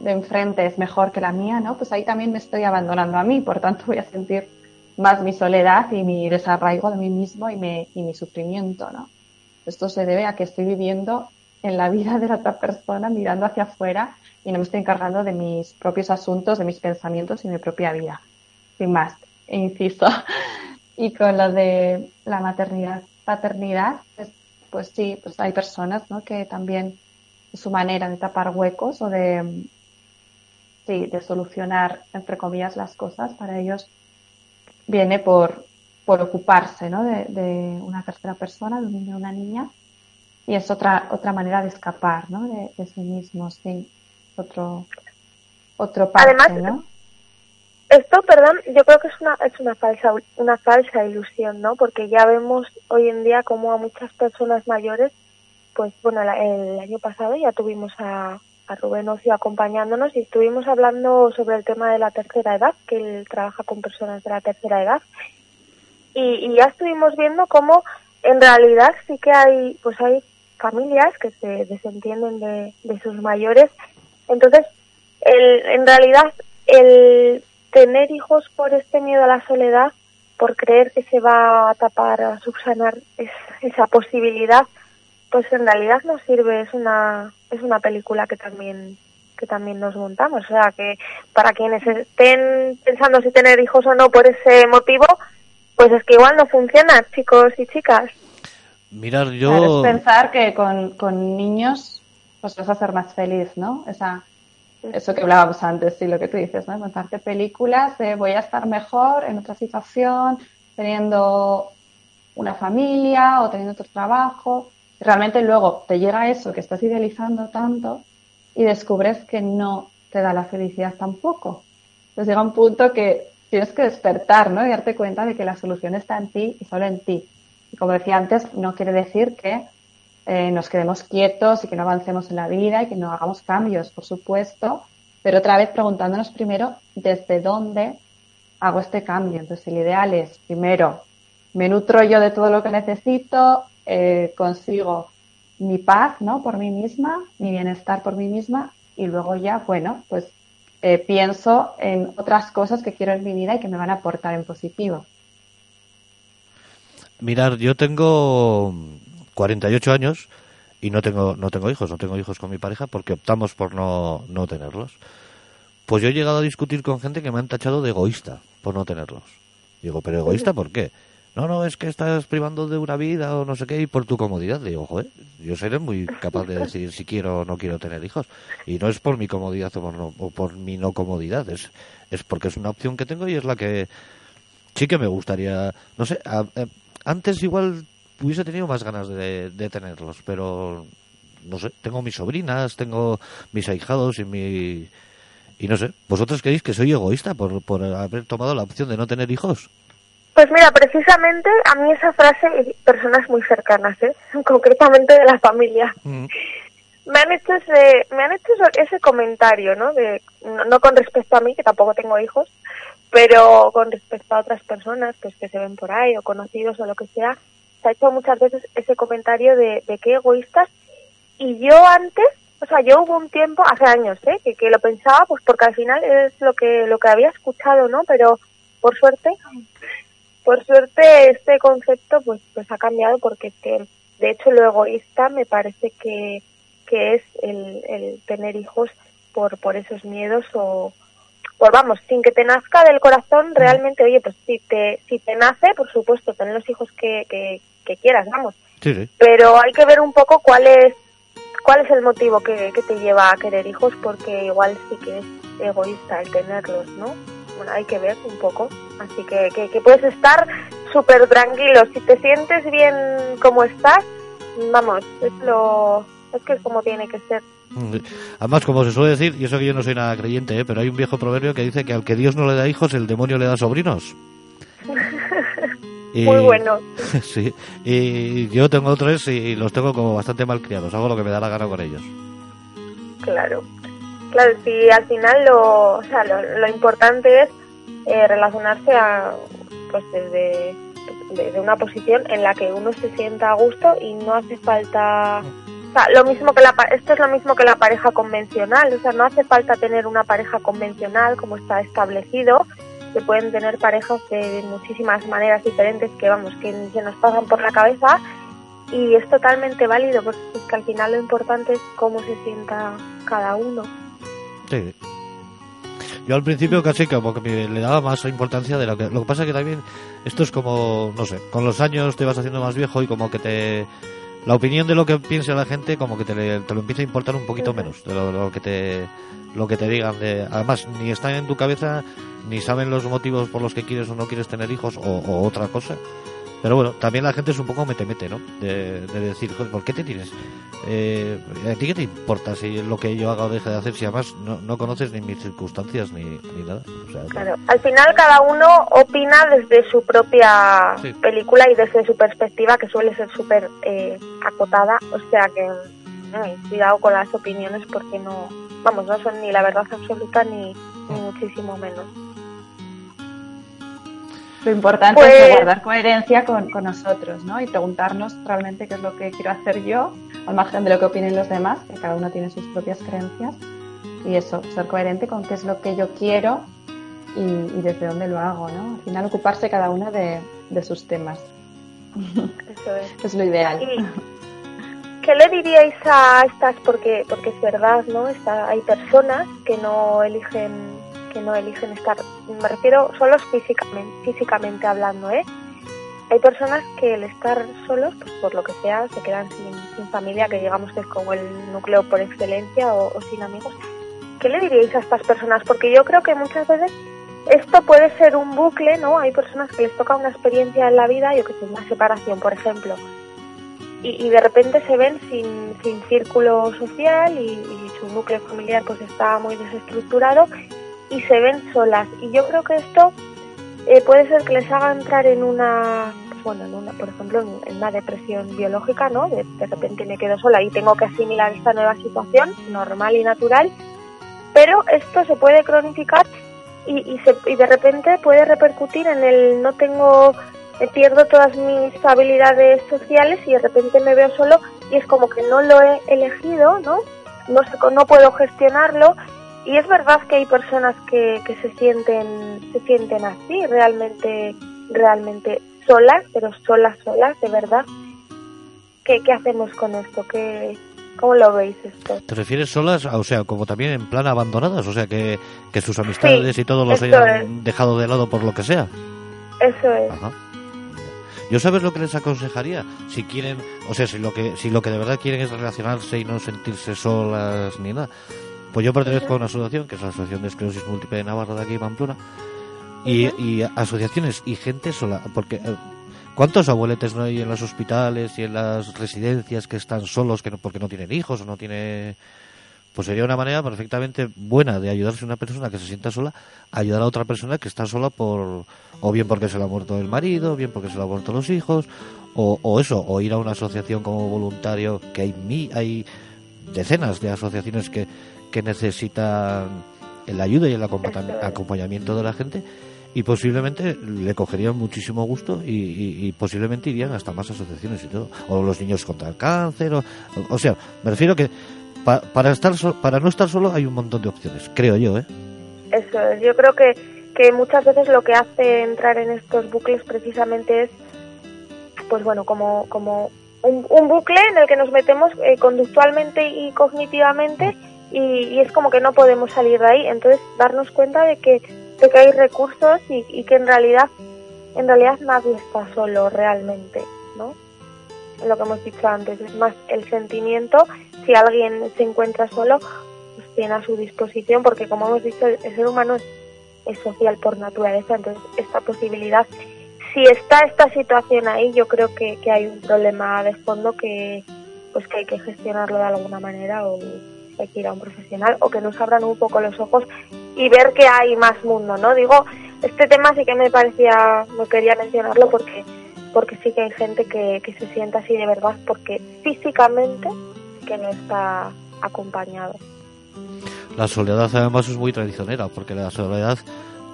[SPEAKER 5] de enfrente es mejor que la mía, ¿no? Pues ahí también me estoy abandonando a mí, por tanto voy a sentir más mi soledad y mi desarraigo de mí mismo y, me- y mi sufrimiento, ¿no? Esto se debe a que estoy viviendo en la vida de la otra persona, mirando hacia afuera y no me estoy encargando de mis propios asuntos, de mis pensamientos y mi propia vida. Sin más, inciso. Y con lo de la maternidad, paternidad, pues, pues sí, pues hay personas, ¿no? Que también su manera de tapar huecos o de, sí, de solucionar, entre comillas, las cosas para ellos viene por, por ocuparse ¿no? de, de una tercera persona, de un niño o una niña, y es otra, otra manera de escapar ¿no? de, de sí mismos, sí, otro, otro parte,
[SPEAKER 4] Además,
[SPEAKER 5] ¿no?
[SPEAKER 4] Esto, perdón, yo creo que es una, es una falsa, una falsa ilusión, ¿no? Porque ya vemos hoy en día como a muchas personas mayores, pues bueno, la- el año pasado ya tuvimos a, a Rubén Ocio acompañándonos y estuvimos hablando sobre el tema de la tercera edad, que él trabaja con personas de la tercera edad. Y, y ya estuvimos viendo cómo en realidad sí que hay, pues hay familias que se desentienden de, de sus mayores. Entonces, el, en realidad, el tener hijos por este miedo a la soledad, por creer que se va a tapar, a subsanar es- esa posibilidad, pues en realidad nos sirve, es una, es una película que también que también nos montamos. O sea que para quienes estén pensando si tener hijos o no por ese motivo, pues es que igual no funciona, chicos y chicas.
[SPEAKER 3] Mirar,
[SPEAKER 5] Claro,
[SPEAKER 3] yo...
[SPEAKER 5] es pensar que con, con niños pues vas a ser más feliz, ¿no? Esa, eso que hablábamos antes, sí, lo que tú dices, ¿no? Contarte películas de voy a estar mejor en otra situación, teniendo una familia o teniendo otro trabajo. Realmente luego te llega eso que estás idealizando tanto y descubres que no te da la felicidad tampoco. Entonces llega un punto que tienes que despertar, ¿no? Y darte cuenta de que la solución está en ti y solo en ti. Y como decía antes, no quiere decir que eh, nos quedemos quietos y que no avancemos en la vida y que no hagamos cambios, por supuesto, pero otra vez preguntándonos primero desde dónde hago este cambio. Entonces, el ideal es, primero, me nutro yo de todo lo que necesito, eh, consigo mi paz, ¿no? Por mí misma, mi bienestar por mí misma, y luego ya, bueno, pues eh, pienso en otras cosas que quiero en mi vida y que me van a aportar en positivo.
[SPEAKER 3] Mirar, yo tengo 48 años y no tengo no tengo hijos, no tengo hijos con mi pareja porque optamos por no, no tenerlos. Pues yo he llegado a discutir con gente que me han tachado de egoísta por no tenerlos. Digo, ¿pero egoísta por qué? No, no, es que estás privando de una vida o no sé qué y por tu comodidad. Digo, joder, yo seré muy capaz de decidir si quiero o no quiero tener hijos. Y no es por mi comodidad o por, no- o por mi no comodidad, es, es porque es una opción que tengo y es la que sí que me gustaría, no sé, eh, antes igual hubiese tenido más ganas de, de tenerlos, pero no sé, tengo mis sobrinas, tengo mis ahijados y mi... Y no sé, ¿vosotros creéis que soy egoísta por, por haber tomado la opción de no tener hijos?
[SPEAKER 4] Pues mira, precisamente a mí esa frase, y personas muy cercanas, ¿eh? concretamente de la familia,
[SPEAKER 3] Mm.
[SPEAKER 4] me han hecho ese, me han hecho ese- ese comentario, ¿no? De, no, no con respecto a mí, que tampoco tengo hijos, pero con respecto a otras personas pues que se ven por ahí o conocidos o lo que sea, se ha hecho muchas veces ese comentario de, de qué egoístas. Y yo antes, o sea, yo hubo un tiempo, hace años, ¿eh? Que, que lo pensaba, pues porque al final es lo que, lo que había escuchado, ¿no? Pero por suerte, por suerte este concepto pues, pues ha cambiado porque que, de hecho, lo egoísta me parece que, que es el, el tener hijos por, por esos miedos o, pues vamos, sin que te nazca del corazón, realmente, oye, pues si te, si te nace, por supuesto, tener los hijos que, que, que quieras, vamos.
[SPEAKER 3] Sí, sí.
[SPEAKER 4] Pero hay que ver un poco cuál es, cuál es el motivo que, que te lleva a querer hijos, porque igual sí que es egoísta el tenerlos, ¿no? Bueno, hay que ver un poco. Así que, que, que puedes estar súper tranquilo. Si te sientes bien como estás, vamos, es lo, es que es como tiene que ser.
[SPEAKER 3] Además, como se suele decir, y eso que yo no soy nada creyente, ¿eh? pero hay un viejo proverbio que dice que al que Dios no le da hijos, el demonio le da sobrinos. Y-
[SPEAKER 4] Muy bueno.
[SPEAKER 3] sí, y yo tengo tres y los tengo como bastante mal criados, hago lo que me da la gana con ellos.
[SPEAKER 4] Claro, claro, si al final lo, o sea, lo, lo importante es eh, relacionarse a, pues desde, desde una posición en la que uno se sienta a gusto y no hace falta, lo mismo que la, esto es lo mismo que la pareja convencional, o sea, no hace falta tener una pareja convencional como está establecido, se pueden tener parejas de muchísimas maneras diferentes que vamos, que se nos pasan por la cabeza y es totalmente válido porque es que al final lo importante es cómo se sienta cada uno.
[SPEAKER 3] Sí. Yo al principio casi como que me- le daba más importancia de lo que... Lo que pasa que también esto es como, no sé, con los años te vas haciendo más viejo y como que te... La opinión de lo que piense la gente como que te, te lo empieza a importar un poquito menos de lo, que te lo que te digan de además ni están en tu cabeza ni saben los motivos por los que quieres o no quieres tener hijos o otra cosa pero bueno también la gente es un poco mete mete no de, de decir "Joder, ¿por qué te tienes eh, ¿A ti qué te importa si lo que yo haga o deje de hacer? Si además no, no conoces ni mis circunstancias ni, ni nada. O sea,
[SPEAKER 4] Claro, al final cada uno opina desde su propia
[SPEAKER 3] Sí.
[SPEAKER 4] película y desde su perspectiva que suele ser súper eh, acotada, o sea que mm, cuidado con las opiniones porque no, vamos, no son ni la verdad absoluta ni, ni muchísimo menos.
[SPEAKER 5] Lo importante
[SPEAKER 4] Pues-
[SPEAKER 5] es guardar coherencia con, con nosotros, ¿no? Y preguntarnos realmente qué es lo que quiero hacer yo, al margen de lo que opinen los demás, que cada uno tiene sus propias creencias. Y eso, ser coherente con qué es lo que yo quiero y, y desde dónde lo hago, ¿no? Al final ocuparse cada uno de, de sus temas.
[SPEAKER 4] Eso es.
[SPEAKER 5] Es lo ideal.
[SPEAKER 4] Y, ¿Qué le diríais a estas? Porque, porque es verdad, ¿no? Está, hay personas que no eligen que no eligen estar, me refiero solos físicamente, físicamente hablando, ¿eh? Hay personas que el estar solos, pues por lo que sea, se quedan sin, sin familia, que digamos que es como el núcleo por excelencia, o, sin amigos. ¿Qué le diríais a estas personas? Porque yo creo que muchas veces esto puede ser un bucle, ¿no? Hay personas que les toca una experiencia en la vida, yo que sé, una separación, por ejemplo, y, y de repente se ven sin, sin círculo social y, y su núcleo familiar pues está muy desestructurado y se ven solas. Y yo creo que esto eh, puede ser que les haga entrar en una, bueno, en una, por ejemplo, en, una depresión biológica, ¿no? De, de repente me quedo sola y tengo que asimilar esta nueva situación normal y natural. Pero esto se puede cronificar y, y, se, y de repente puede repercutir en el no tengo pierdo todas mis habilidades sociales y de repente me veo solo y es como que no lo he elegido, ¿no? No, sé, no puedo gestionarlo y es verdad que hay personas que, que se sienten se sienten así, realmente realmente solas, pero solas, solas, de verdad. ¿Qué, qué hacemos con esto? ¿Qué, ¿Cómo lo veis esto?
[SPEAKER 3] ¿Te refieres solas, o sea, como también en plan abandonadas? O sea, que, que sus amistades y todo los hayan dejado de lado por lo que sea.
[SPEAKER 4] Eso es.
[SPEAKER 3] Ajá. ¿Yo sabes lo que les aconsejaría? Si quieren, o sea, si lo que si lo que de verdad quieren es relacionarse y no sentirse solas ni nada. Pues yo pertenezco a una asociación, que es la Asociación de Esclerosis Múltiple de Navarra de aquí, Pamplona. Y, y asociaciones y gente sola, porque eh, ¿cuántos abueletes no hay en los hospitales y en las residencias que están solos que no, porque no tienen hijos o no tiene pues sería una manera perfectamente buena de ayudarse a una persona que se sienta sola, a ayudar a otra persona que está sola por, o bien porque se le ha muerto el marido, o bien porque se le ha muerto los hijos, o, o eso, o ir a una asociación como voluntario, que hay, mi, hay decenas de asociaciones que, que necesitan la ayuda y el acompaña- acompañamiento de la gente y posiblemente le cogerían muchísimo gusto y, y- y posiblemente irían hasta más asociaciones y todo. O los niños contra el cáncer o, o sea me refiero que pa- para estar so- para no estar solo hay un montón de opciones creo yo eh
[SPEAKER 4] Eso es, yo creo que, que muchas veces lo que hace entrar en estos bucles precisamente es, pues bueno, como, como un, un bucle en el que nos metemos eh, conductualmente y cognitivamente y, es como que no podemos salir de ahí. Entonces, darnos cuenta de que, de que hay recursos y, que en realidad, en realidad nadie está solo realmente, ¿no? Lo que hemos dicho antes, es más el sentimiento, si alguien se encuentra solo, pues tiene a su disposición, porque como hemos dicho, el el ser humano es, es social por naturaleza, entonces esta posibilidad, si está esta situación ahí, yo creo que, que hay un problema de fondo que pues que hay que gestionarlo de alguna manera o que ir un profesional o que nos abran un poco los ojos y ver que hay más mundo, ¿no? Digo, este tema sí que me parecía, no quería mencionarlo porque porque sí que hay gente que, que se sienta así de verdad porque físicamente que no está acompañado.
[SPEAKER 3] la soledad además es muy traicionera porque la soledad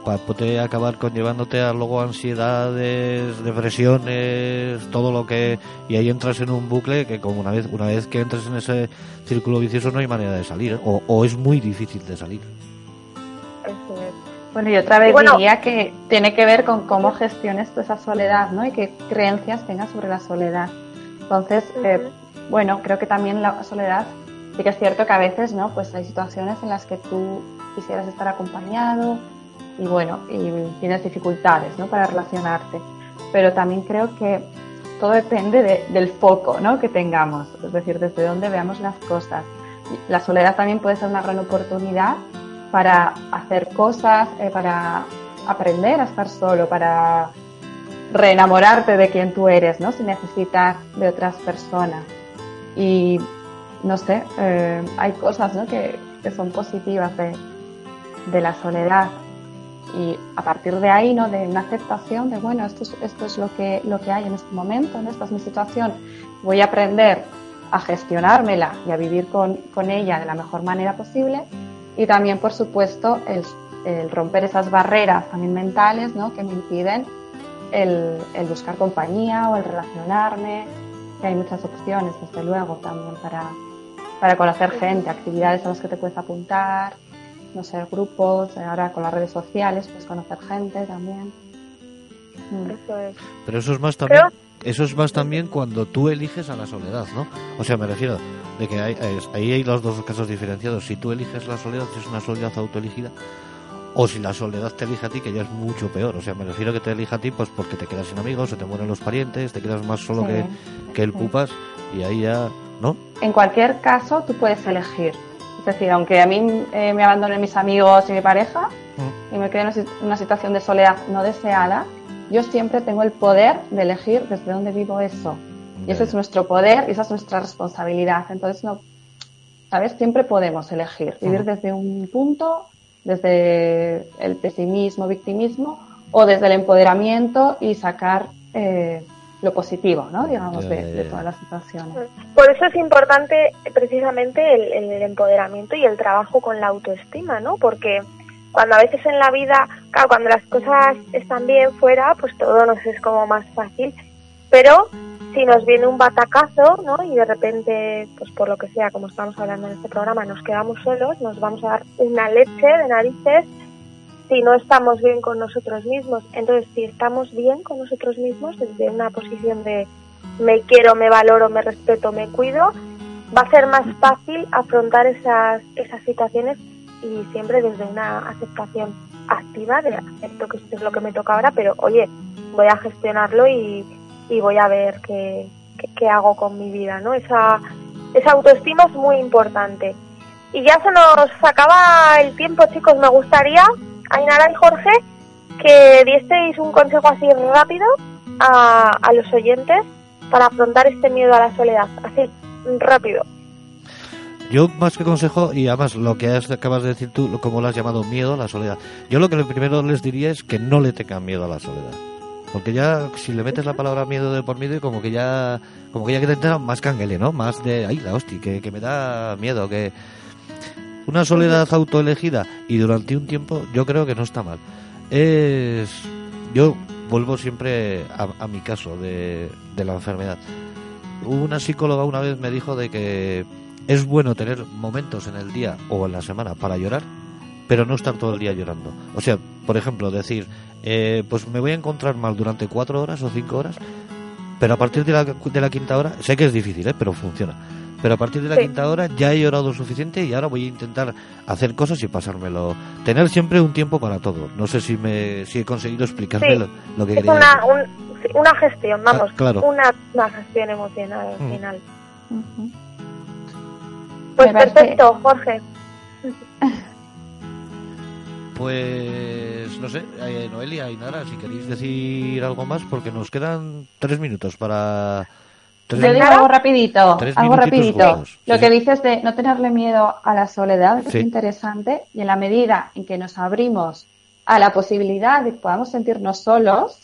[SPEAKER 3] pa- puede acabar conllevándote a luego ansiedades depresiones todo lo que y ahí entras en un bucle que como una vez una vez que entres en ese círculo vicioso no hay manera de salir ¿eh? o, o es muy difícil de salir.
[SPEAKER 5] Bueno, y otra vez
[SPEAKER 4] Y bueno-
[SPEAKER 5] diría que tiene que ver con cómo gestiones tú esa soledad, ¿no? Y qué creencias tengas sobre la soledad. Entonces, eh, bueno, creo que también la soledad, sí que es cierto que a veces, ¿no? Pues hay situaciones en las que tú quisieras estar acompañado y bueno, y tienes dificultades, ¿no? Para relacionarte. Pero también creo que todo depende de- del foco, ¿no? Que tengamos, es decir, desde dónde veamos las cosas. La soledad también puede ser una gran oportunidad para hacer cosas, eh, para aprender a estar solo, para reenamorarte de quien tú eres, ¿no? Sin necesitar de otras personas. Y no sé, eh, hay cosas ¿no? que, que son positivas de, de la soledad. Y a partir de ahí, ¿no? De una aceptación de, bueno, esto es, esto es lo que, lo que hay en este momento, ¿no? Esta es mi situación. Voy a aprender a gestionármela y a vivir con, con ella de la mejor manera posible. Y también, por supuesto, el, romper esas barreras también mentales, ¿no? Que me impiden el, el buscar compañía o el relacionarme. Que hay muchas opciones, desde luego, también para, para conocer gente, actividades a las que te puedes apuntar, no sé, grupos, eh, ahora con las redes sociales, pues conocer gente también. Mm.
[SPEAKER 4] Eso es.
[SPEAKER 3] Pero eso es más también,
[SPEAKER 4] Creo-
[SPEAKER 3] eso es más también cuando tú eliges a la soledad, ¿no? O sea, me refiero de que hay, es- ahí hay los dos casos diferenciados. Si tú eliges la soledad, es una soledad autoelegida, o si la soledad te elige a ti, que ya es mucho peor. O sea, me refiero que te elija a ti, pues porque te quedas sin amigos, se te mueren los parientes, te quedas más solo
[SPEAKER 5] Sí,
[SPEAKER 3] que, que el
[SPEAKER 5] sí.
[SPEAKER 3] pupas, y ahí ya, ¿no?
[SPEAKER 5] En cualquier caso, tú puedes elegir. Es decir, aunque a mí eh, me abandonen mis amigos y mi pareja y me quede en una si- una situación de soledad no deseada, yo siempre tengo el poder de elegir desde dónde vivo eso. Y ese es nuestro poder y esa es nuestra responsabilidad. Entonces, no, ¿sabes? Siempre podemos elegir vivir desde un punto, desde el pesimismo, victimismo, o desde el empoderamiento y sacar eh, lo positivo, ¿no? Digamos, de, de todas las situaciones.
[SPEAKER 4] Por eso es importante precisamente el, el empoderamiento y el trabajo con la autoestima, ¿no? Porque cuando a veces en la vida, claro, cuando las cosas están bien fuera, pues todo nos es como más fácil, pero si nos viene un batacazo, ¿no? Y de repente, pues por lo que sea, como estamos hablando en este programa, nos quedamos solos, nos vamos a dar una leche de narices si no estamos bien con nosotros mismos. Entonces, si estamos bien con nosotros mismos, desde una posición de me quiero, me valoro, me respeto, me cuido, va a ser más fácil afrontar esas, esas situaciones y siempre desde una aceptación activa de acepto que esto es lo que me toca ahora, pero oye, voy a gestionarlo y, y voy a ver qué, qué, hago con mi vida, ¿no? Esa, esa autoestima es muy importante. Y ya se nos acaba el tiempo, chicos. Me gustaría, Ainara y Jorge, que dieseis un consejo así rápido a, a los oyentes para afrontar este miedo a la soledad. Así, rápido.
[SPEAKER 3] Yo más que consejo, y además lo que acabas de decir tú, como lo has llamado miedo a la soledad, yo lo que primero les diría es que no le tengan miedo a la soledad. Porque ya si le metes la palabra miedo de por medio, como que ya como que ya que te entra más canguele, ¿no? Más de, ay, la hostia, que, que me da miedo, que... Una soledad autoelegida y durante un tiempo yo creo que no está mal. Es... Yo vuelvo siempre a, a mi caso de, de la enfermedad. Una psicóloga una vez me dijo de que es bueno tener momentos en el día o en la semana para llorar, pero no estar todo el día llorando. O sea, por ejemplo, decir, eh, pues me voy a encontrar mal durante cuatro horas o cinco horas, pero a partir de la, de la quinta hora, sé que es difícil, ¿eh? pero funciona. Pero a partir de la
[SPEAKER 4] Sí.
[SPEAKER 3] quinta hora ya he llorado suficiente y ahora voy a intentar hacer cosas y pasármelo. Tener siempre un tiempo para todo. No sé si me si he conseguido explicarme
[SPEAKER 4] Sí.
[SPEAKER 3] lo, lo que
[SPEAKER 4] Es
[SPEAKER 3] quería
[SPEAKER 4] una,
[SPEAKER 3] decir.
[SPEAKER 4] un- una gestión, vamos,
[SPEAKER 3] Ah, claro.
[SPEAKER 4] una, una gestión emocional al
[SPEAKER 3] Mm.
[SPEAKER 4] final. Pues
[SPEAKER 5] Me parece-
[SPEAKER 4] perfecto, Jorge.
[SPEAKER 3] Pues no sé, eh, Noelia y Nara, si queréis decir algo más, porque nos quedan tres minutos para.
[SPEAKER 5] Yo digo algo rapidito, algo rapidito. Lo
[SPEAKER 3] sí.
[SPEAKER 5] que dices de no tenerle miedo a la soledad es
[SPEAKER 3] Sí.
[SPEAKER 5] interesante y en la medida en que nos abrimos a la posibilidad de que podamos sentirnos solos,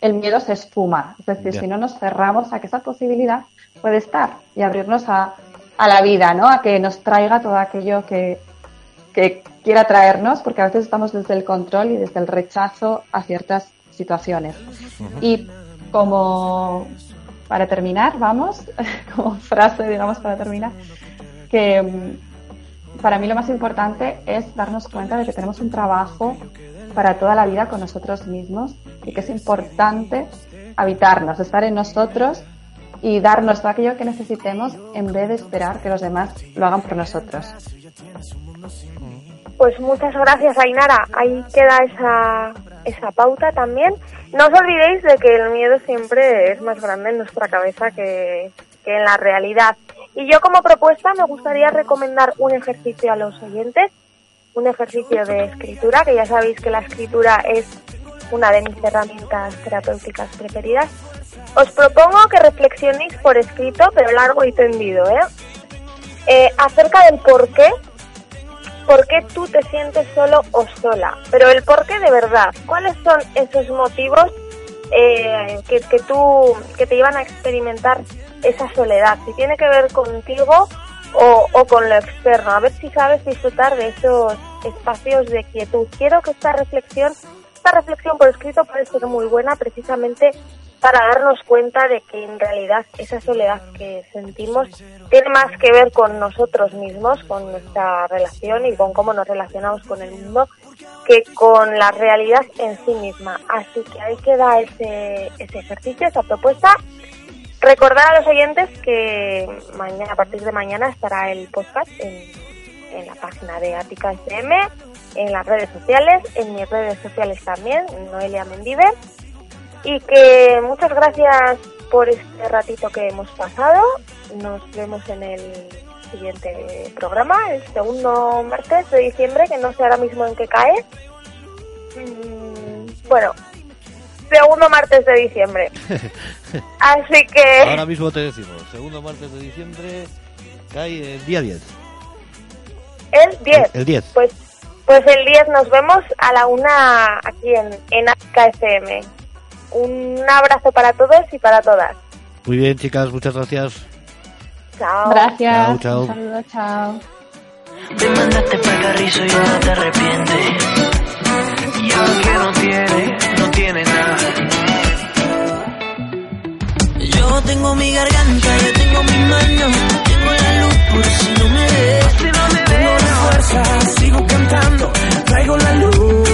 [SPEAKER 5] el miedo se esfuma. Es decir,
[SPEAKER 3] Ya.
[SPEAKER 5] si no nos cerramos a que esa posibilidad puede estar y abrirnos a, a la vida, ¿no? A que nos traiga todo aquello que, que quiera traernos, porque a veces estamos desde el control y desde el rechazo a ciertas situaciones. Y como para terminar, vamos, como frase, digamos, para terminar, que mm, para mí lo más importante es darnos cuenta de que tenemos un trabajo para toda la vida con nosotros mismos y que es importante habitarnos, estar en nosotros y darnos todo aquello que necesitemos en vez de esperar que los demás lo hagan por nosotros.
[SPEAKER 4] Pues muchas gracias, Ainara. Ahí queda esa, esa pauta también. No os olvidéis de que el miedo siempre es más grande en nuestra cabeza que, que en la realidad. Y yo como propuesta me gustaría recomendar un ejercicio a los oyentes, un ejercicio de escritura, que ya sabéis que la escritura es una de mis herramientas terapéuticas preferidas. Os propongo que reflexionéis por escrito, pero largo y tendido, ¿eh? Eh, acerca del por qué por qué tú te sientes solo o sola, pero el por qué de verdad. ¿Cuáles son esos motivos eh, que, que tú que te llevan a experimentar esa soledad? Si tiene que ver contigo o, o con lo externo. A ver si sabes disfrutar de esos espacios de quietud. Quiero que esta reflexión, esta reflexión por escrito puede ser muy buena precisamente para darnos cuenta de que en realidad esa soledad que sentimos tiene más que ver con nosotros mismos, con nuestra relación y con cómo nos relacionamos con el mundo, que con la realidad en sí misma. Así que ahí queda ese, ese ejercicio, esa propuesta. Recordar a los oyentes que mañana, a partir de mañana estará el podcast en, en la página de Ática FM, en las redes sociales, en mis redes sociales también, Noelia Mendive y que muchas gracias por este ratito que hemos pasado. Nos vemos en el siguiente programa, el segundo martes de diciembre, que no sé ahora mismo en qué cae. Mm, Bueno, segundo martes de diciembre. Así que
[SPEAKER 3] Ahora mismo te decimos, segundo martes de diciembre, cae el día 10.
[SPEAKER 4] el 10.
[SPEAKER 3] El 10.
[SPEAKER 4] Pues, pues el 10 nos vemos a la una aquí en, en Ática FM un abrazo para todos y para todas.
[SPEAKER 3] Muy bien, chicas, muchas gracias.
[SPEAKER 4] Chao.
[SPEAKER 5] Gracias.
[SPEAKER 3] Chao, chao.
[SPEAKER 5] Un saludo, chao.
[SPEAKER 6] Te mandaste para Carrizo y ahora te arrepientes. Y ahora que no tiene, no tiene nada. Yo tengo mi garganta, yo tengo mis manos, tengo la luz por si no me ves. Si no me ves, tengo la fuerza, sigo cantando, traigo la luz.